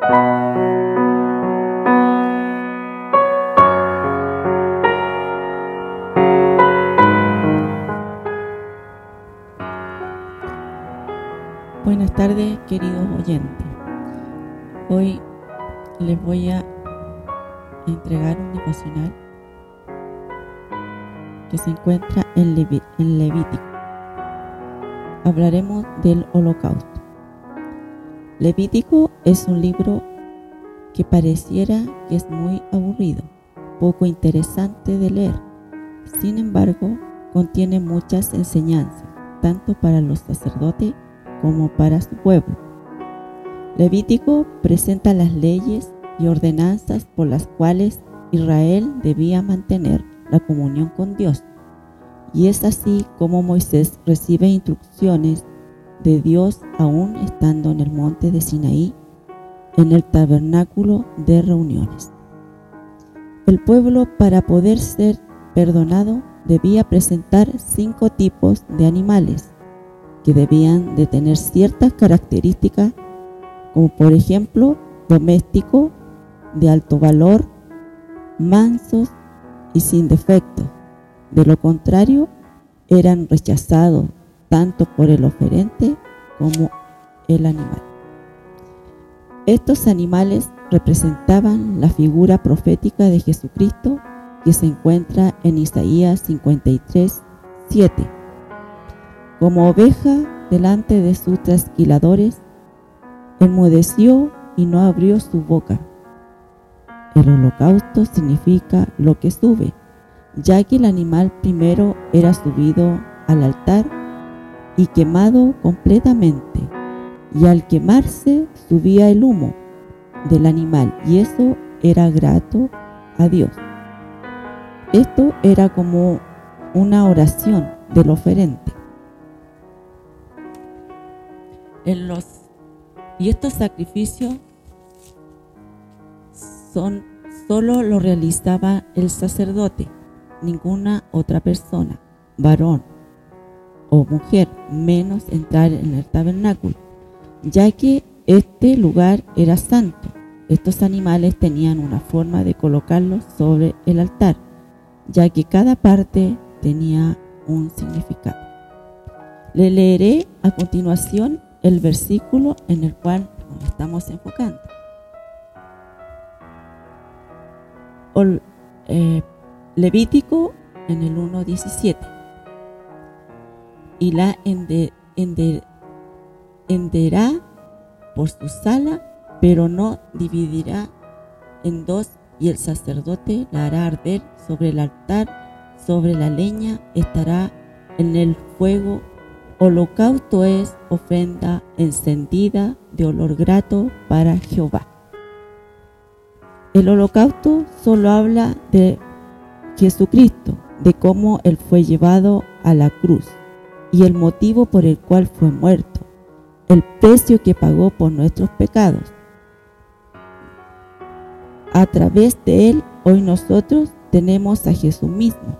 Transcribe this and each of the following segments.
Buenas tardes, queridos oyentes. Hoy les voy a entregar un devocional que se encuentra en, Levítico. Hablaremos del holocausto. Levítico es un libro que pareciera que es muy aburrido, poco interesante de leer. Sin embargo, contiene muchas enseñanzas, tanto para los sacerdotes como para su pueblo. Levítico presenta las leyes y ordenanzas por las cuales Israel debía mantener la comunión con Dios. Y es así como Moisés recibe instrucciones de Dios aún estando en el monte de Sinaí, en el tabernáculo de reuniones. El pueblo para poder ser perdonado debía presentar cinco tipos de animales que debían de tener ciertas características como por ejemplo doméstico, de alto valor, mansos y sin defecto. De lo contrario, eran rechazados tanto por el oferente como el animal. Estos animales representaban la figura profética de Jesucristo que se encuentra en Isaías 53, 7. Como oveja delante de sus trasquiladores, enmudeció y no abrió su boca. El holocausto significa lo que sube, ya que el animal primero era subido al altar y quemado completamente, y al quemarse subía el humo del animal, y eso era grato a Dios. Esto era como una oración del oferente. En los, y estos sacrificios son, solo lo realizaba el sacerdote, ninguna otra persona, varón o mujer, menos entrar en el tabernáculo, ya que este lugar era santo. Estos animales tenían una forma de colocarlos sobre el altar, ya que cada parte tenía un significado. Le leeré a continuación el versículo en el cual nos estamos enfocando. Eh, Levítico en el 1.17. Y la ende, enderá por su sala, pero no dividirá en dos, y el sacerdote la hará arder sobre el altar, sobre la leña estará en el fuego. Holocausto es ofrenda encendida de olor grato para Jehová. El holocausto solo habla de Jesucristo, de cómo Él fue llevado a la cruz y el motivo por el cual fue muerto, el precio que pagó por nuestros pecados. A través de Él, hoy nosotros tenemos a Jesús mismo,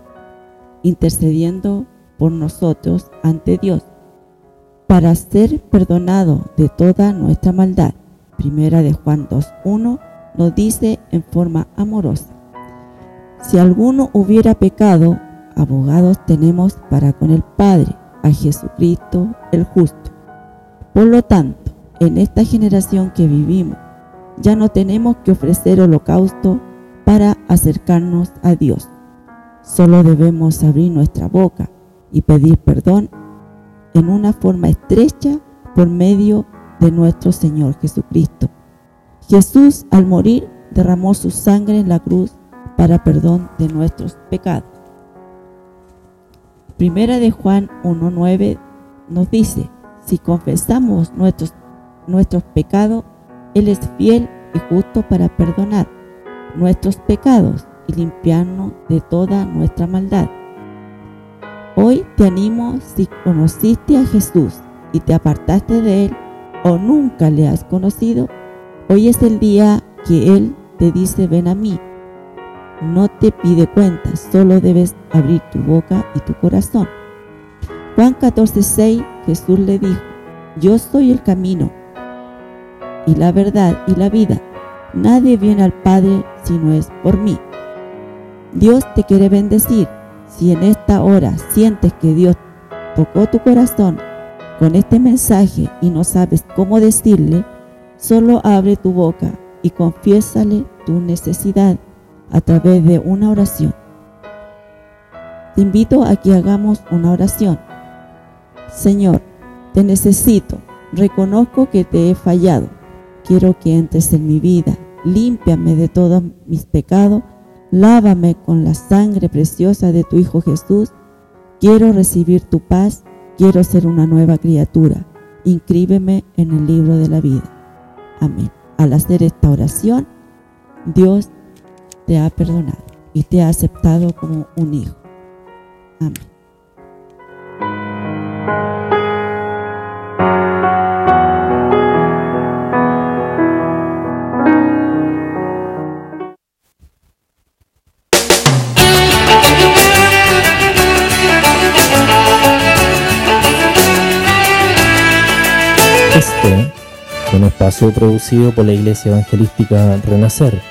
intercediendo por nosotros ante Dios, para ser perdonado de toda nuestra maldad. Primera de Juan 2.1 nos dice en forma amorosa, si alguno hubiera pecado, abogados tenemos para con el Padre, a Jesucristo el justo. Por lo tanto, en esta generación que vivimos, ya no tenemos que ofrecer holocausto para acercarnos a Dios. Solo debemos abrir nuestra boca y pedir perdón en una forma estrecha por medio de nuestro Señor Jesucristo Jesús al morir derramó su sangre en la cruz para perdón de nuestros pecados. Primera de Juan 1.9 nos dice, si confesamos nuestros nuestros pecados, Él es fiel y justo para perdonar nuestros pecados y limpiarnos de toda nuestra maldad. Hoy te animo si conociste a Jesús y te apartaste de Él o nunca le has conocido, hoy es el día que Él te dice ven a mí. No te pide cuentas, solo debes abrir tu boca y tu corazón. Juan 14:6 Jesús le dijo, yo soy el camino y la verdad y la vida. Nadie viene al Padre si no es por mí. Dios te quiere bendecir. Si en esta hora sientes que Dios tocó tu corazón con este mensaje y no sabes cómo decirle, solo abre tu boca y confiésale tu necesidad a través de una oración. Te invito a que hagamos una oración. Señor, te necesito, reconozco que te he fallado. Quiero que entres en mi vida, límpiame de todos mis pecados, lávame con la sangre preciosa de tu Hijo Jesús. Quiero recibir tu paz, quiero ser una nueva criatura. Inscríbeme en el libro de la vida. Amén. Al hacer esta oración, Dios te ha perdonado y te ha aceptado como un hijo. Amén. Este, un espacio producido por la Iglesia Evangelística Renacer.